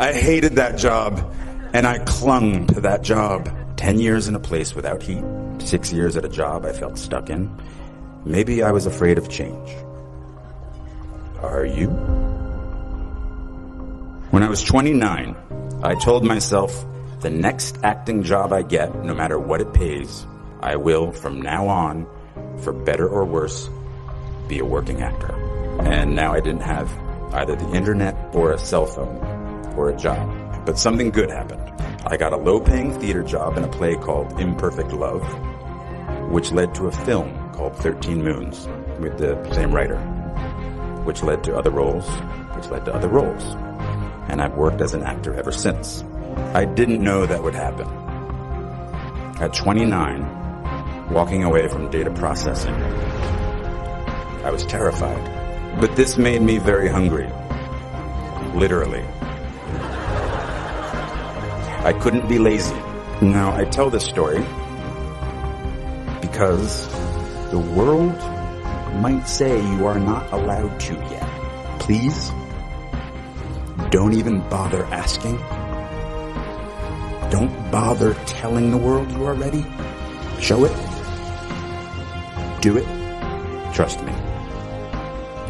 I hated that job, and I clung to that job. Ten years in a place without heat, six years at a job I felt stuck in. Maybe I was afraid of change. Are you? When I was 29, I told myself the next acting job I get, no matter what it pays, I will, from now on, for better or worse, be a working actor. And now I didn't have either the internet or a cell phone or a job. But something good happened. I got a low paying theater job in a play called Imperfect Love, which led to a film called 13 Moons with the same writer, which led to other roles, which led to other roles. And I've worked as an actor ever since. I didn't know that would happen. At 29, walking away from data processing, I was terrified. But this made me very hungry. Literally. I couldn't be lazy. Now, I tell this story because the world might say you are not allowed to yet. Please, don't even bother asking. Don't bother telling the world you are ready. Show it. Do it. Trust me.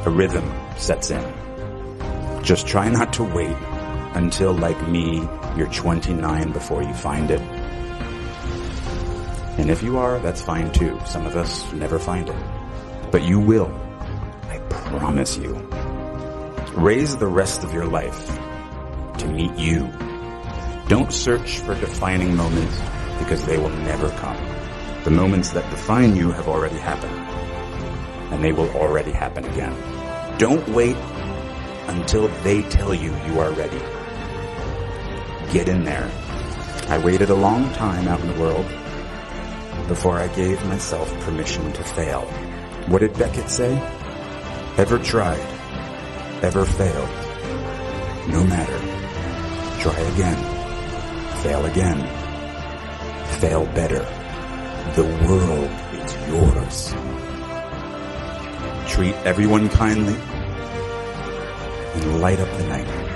A rhythm sets in. Just try not to wait until, like me, you're 29 before you find it. And if you are, that's fine too. Some of us never find it. But you will. I promise you. Raise the rest of your life to meet you. Don't search for defining moments because they will never come. The moments that define you have already happened. And they will already happen again. Don't wait until they tell you you are ready. Get in there. I waited a long time out in the world before I gave myself permission to fail. What did Beckett say? Ever tried, ever failed. No matter. Try again. Fail again. Fail better. The world is yours. Treat everyone kindly and light up the night.